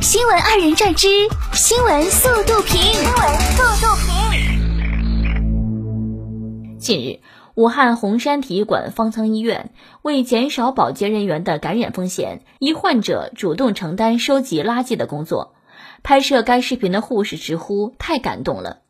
新闻二人转之新闻速度评，新闻速度评。近日，武汉洪山体育馆方舱医院为减少保洁人员的感染风险，一患者主动承担收集垃圾的工作。拍摄该视频的护士直呼太感动了。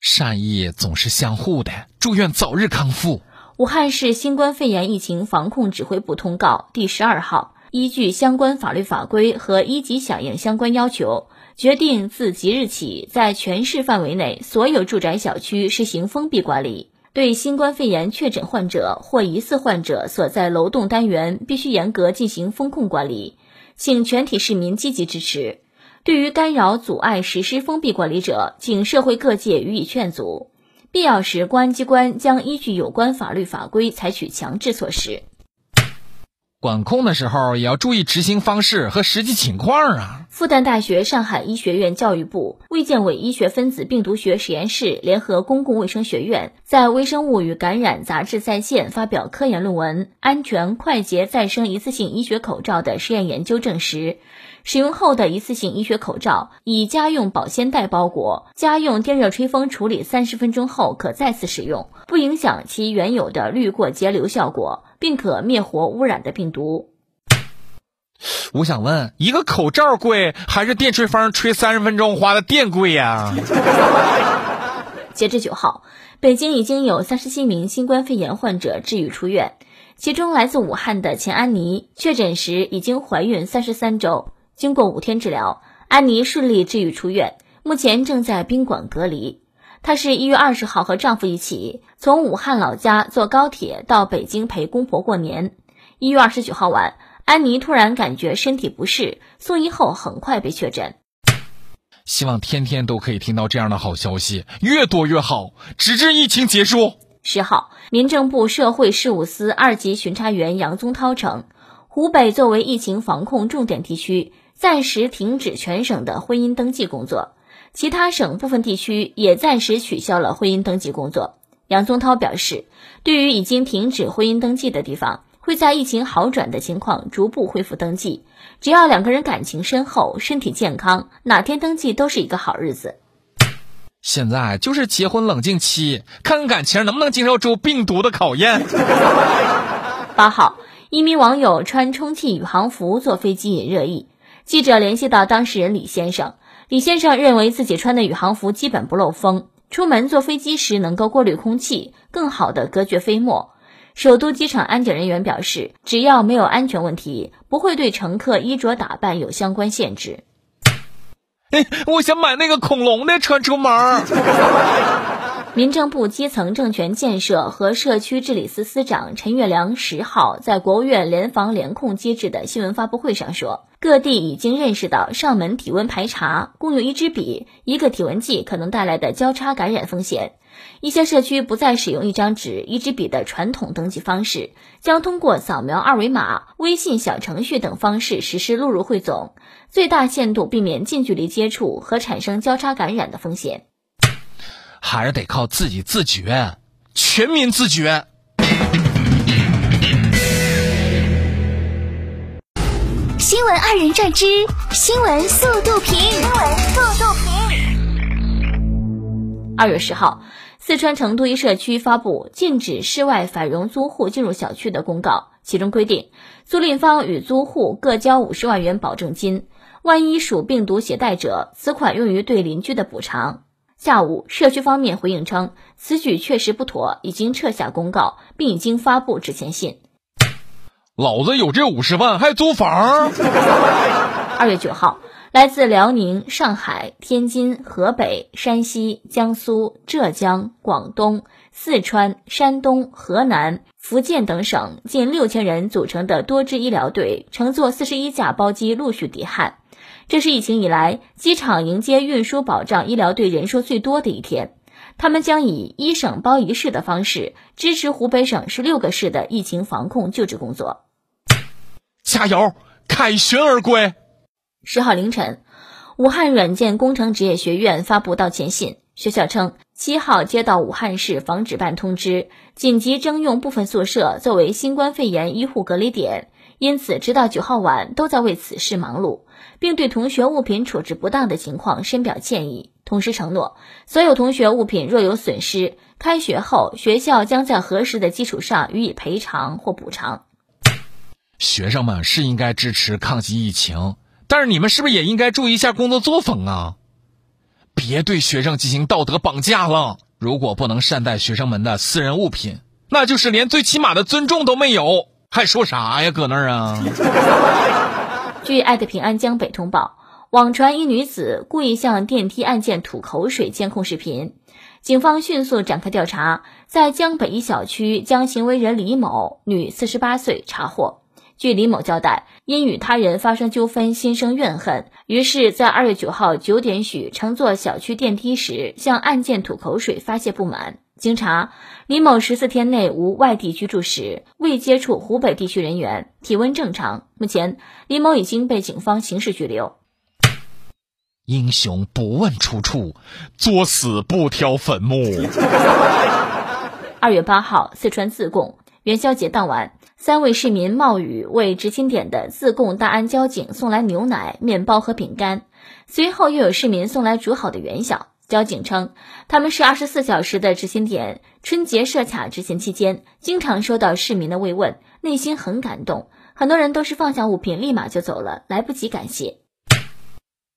善意总是相互的，祝愿早日康复。武汉市新冠肺炎疫情防控指挥部通告第十二号，依据相关法律法规和一级响应相关要求，决定自即日起，在全市范围内所有住宅小区实行封闭管理。对新冠肺炎确诊患者或疑似患者所在楼栋单元，必须严格进行风控管理，请全体市民积极支持。对于干扰阻碍实施封闭管理者，请社会各界予以劝阻。必要时，公安机关将依据有关法律法规采取强制措施。管控的时候也要注意执行方式和实际情况啊！复旦大学上海医学院教育部、卫健委医学分子病毒学实验室联合公共卫生学院，在《微生物与感染》杂志在线发表科研论文《安全快捷再生一次性医学口罩的实验研究》证实。使用后的一次性医学口罩以家用保鲜袋包裹，家用电热吹风处理三十分钟后可再次使用，不影响其原有的滤过节流效果，并可灭活污染的病毒。我想问，一个口罩贵还是电吹风吹三十分钟花的电贵呀？截至九号，北京已经有三十七名新冠肺炎患者治愈出院，其中来自武汉的钱安妮确诊时已经怀孕三十三周。经过五天治疗，安妮顺利治愈出院，目前正在宾馆隔离。她是一月二十号和丈夫一起从武汉老家坐高铁到北京陪公婆过年。一月二十九号晚，安妮突然感觉身体不适，送医后很快被确诊。希望天天都可以听到这样的好消息，越多越好，直至疫情结束。十号，民政部社会事务司二级巡查员杨宗涛称，湖北作为疫情防控重点地区。暂时停止全省的婚姻登记工作，其他省部分地区也暂时取消了婚姻登记工作。杨宗涛表示，对于已经停止婚姻登记的地方，会在疫情好转的情况逐步恢复登记。只要两个人感情深厚、身体健康，哪天登记都是一个好日子。现在就是结婚冷静期，看看感情能不能经受住病毒的考验。八号，一名网友穿充气宇航服坐飞机引热议。记者联系到当事人李先生，李先生认为自己穿的宇航服基本不漏风，出门坐飞机时能够过滤空气，更好的隔绝飞沫。首都机场安检人员表示，只要没有安全问题，不会对乘客衣着打扮有相关限制。哎，我想买那个恐龙的穿出门。民政部基层政权建设和社区治理司司长陈月良十号在国务院联防联控机制的新闻发布会上说，各地已经认识到上门体温排查、共用一支笔、一个体温计可能带来的交叉感染风险。一些社区不再使用一张纸、一支笔的传统登记方式，将通过扫描二维码、微信小程序等方式实施录入汇总，最大限度避免近距离接触和产生交叉感染的风险。还是得靠自己自觉，全民自觉。新闻二人转之新闻速度评，新闻速度评。二月十号，四川成都一社区发布禁止室外反容租户进入小区的公告，其中规定，租赁方与租户各交五十万元保证金，万一属病毒携带者，此款用于对邻居的补偿。下午，社区方面回应称，此举确实不妥，已经撤下公告，并已经发布致歉信。老子有这五十万还租房？二月九号，来自辽宁、上海、天津、河北、山西、江苏、浙江、广东、四川、山东、河南、福建等省近六千人组成的多支医疗队，乘坐四十一架包机陆续抵汉。这是疫情以来机场迎接运输保障医疗队人数最多的一天，他们将以一省包一市的方式支持湖北省十六个市的疫情防控救治工作。加油，凯旋而归！十号凌晨，武汉软件工程职业学院发布道歉信，学校称七号接到武汉市防指办通知，紧急征用部分宿舍作为新冠肺炎医护隔离点。因此直到九号晚都在为此事忙碌，并对同学物品处置不当的情况深表歉意，同时承诺所有同学物品若有损失，开学后学校将在核实的基础上予以赔偿或补偿。学生们是应该支持抗击疫情，但是你们是不是也应该注意一下工作作风啊？别对学生进行道德绑架了。如果不能善待学生们的私人物品，那就是连最起码的尊重都没有，还说啥呀？搁那儿啊？据爱的平安江北通报，网传一女子故意向电梯按键吐口水监控视频，警方迅速展开调查，在江北一小区将行为人李某（女，四十八岁）查获。据李某交代，因与他人发生纠纷，心生怨恨，于是，在二月九号九点许乘坐小区电梯时，向案件吐口水发泄不满。经查，李某十四天内无外地居住史，未接触湖北地区人员，体温正常。目前，李某已经被警方刑事拘留。英雄不问出处，作死不挑坟墓。二月八号，四川自贡元宵节当晚。三位市民冒雨为执勤点的自贡大安交警送来牛奶、面包和饼干，随后又有市民送来煮好的元宵。交警称，他们是二十四小时的执勤点，春节设卡执勤期间，经常收到市民的慰问，内心很感动。很多人都是放下物品立马就走了，来不及感谢。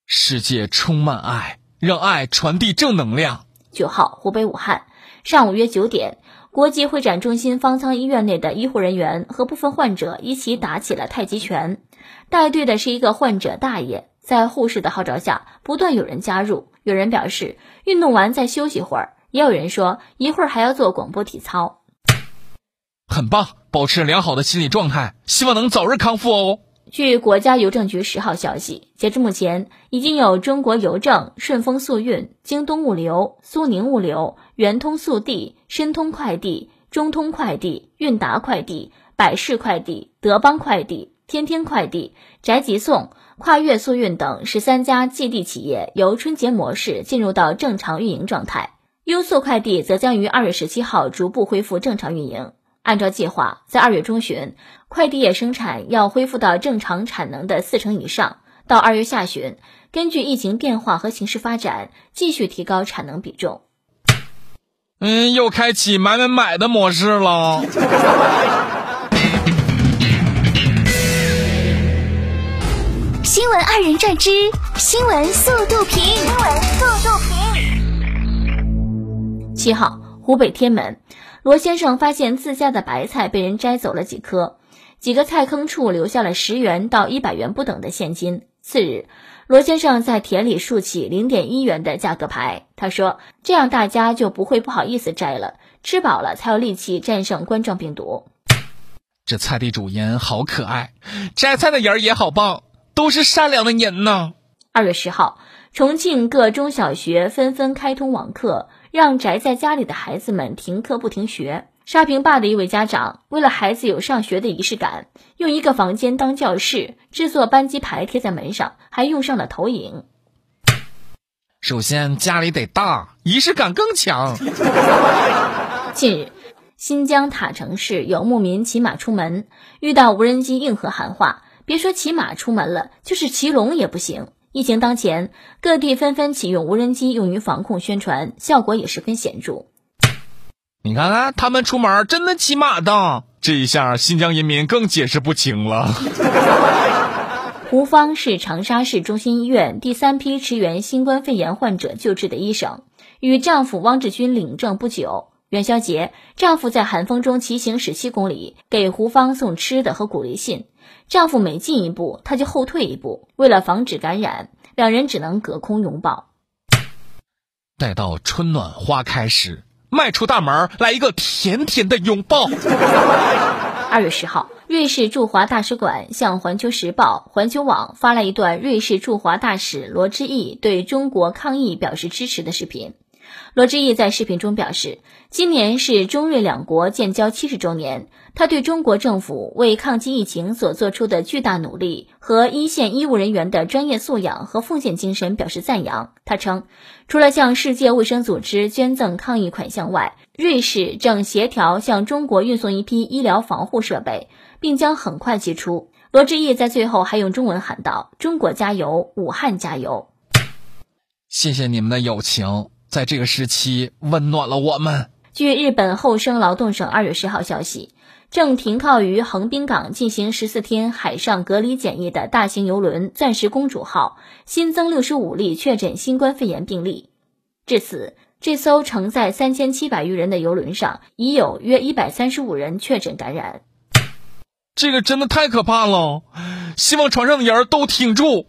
世界充满爱，让爱传递正能量。九号，湖北武汉，上午约九点。国际会展中心方舱医院内的医护人员和部分患者一起打起了太极拳，带队的是一个患者大爷，在护士的号召下，不断有人加入。有人表示运动完再休息会儿，也有人说一会儿还要做广播体操。很棒，保持良好的心理状态，希望能早日康复哦。据国家邮政局十号消息，截至目前，已经有中国邮政、顺丰速运、京东物流、苏宁物流、圆通速递、申通快递、中通快递、韵达快递、百世快递、德邦快递、天天快递、宅急送、跨越速运等十三家寄递企业由春节模式进入到正常运营状态，优速快递则将于二月十七号逐步恢复正常运营。按照计划，在二月中旬，快递业生产要恢复到正常产能的四成以上；到二月下旬，根据疫情变化和形势发展，继续提高产能比重。嗯，又开启买买买的模式了。新闻二人转之新闻速度评，新闻速度评。七号，湖北天门。罗先生发现自家的白菜被人摘走了几颗，几个菜坑处留下了十元到一百元不等的现金。次日，罗先生在田里竖起零点一元的价格牌，他说：“这样大家就不会不好意思摘了，吃饱了才有力气战胜冠状病毒。”这菜地主人好可爱，摘菜的人也好棒，都是善良的人呢。二月十号，重庆各中小学纷纷开通网课。让宅在家里的孩子们停课不停学。沙坪坝的一位家长为了孩子有上学的仪式感，用一个房间当教室，制作班级牌贴在门上，还用上了投影。首先家里得大，仪式感更强。近日，新疆塔城市有牧民骑马出门，遇到无人机硬核喊话，别说骑马出门了，就是骑龙也不行。疫情当前，各地纷纷启用无人机用于防控宣传，效果也十分显著。你看看，他们出门真的骑马的，这一下新疆人民更解释不清了。胡芳是长沙市中心医院第三批驰援新冠肺炎患者救治的医生，与丈夫汪志军领证不久。元宵节，丈夫在寒风中骑行十七公里，给胡芳送吃的和鼓励信。丈夫每进一步，她就后退一步。为了防止感染，两人只能隔空拥抱。待到春暖花开时，迈出大门来一个甜甜的拥抱。二月十号，瑞士驻华大使馆向《环球时报》、环球网发来一段瑞士驻华大使罗之毅对中国抗疫表示支持的视频。罗志义在视频中表示，今年是中瑞两国建交七十周年，他对中国政府为抗击疫情所做出的巨大努力和一线医务人员的专业素养和奉献精神表示赞扬。他称，除了向世界卫生组织捐赠抗疫款项外，瑞士正协调向中国运送一批医疗防护设备，并将很快寄出。罗志毅在最后还用中文喊道：“中国加油，武汉加油！”谢谢你们的友情，在这个时期温暖了我们。据日本厚生劳动省二月十号消息，正停靠于横滨港进行十四天海上隔离检疫的大型邮轮“钻石公主号”新增六十五例确诊新冠肺炎病例。至此，这艘承载三千七百余人的邮轮上已有约一百三十五人确诊感染。这个真的太可怕了，希望船上的人都挺住。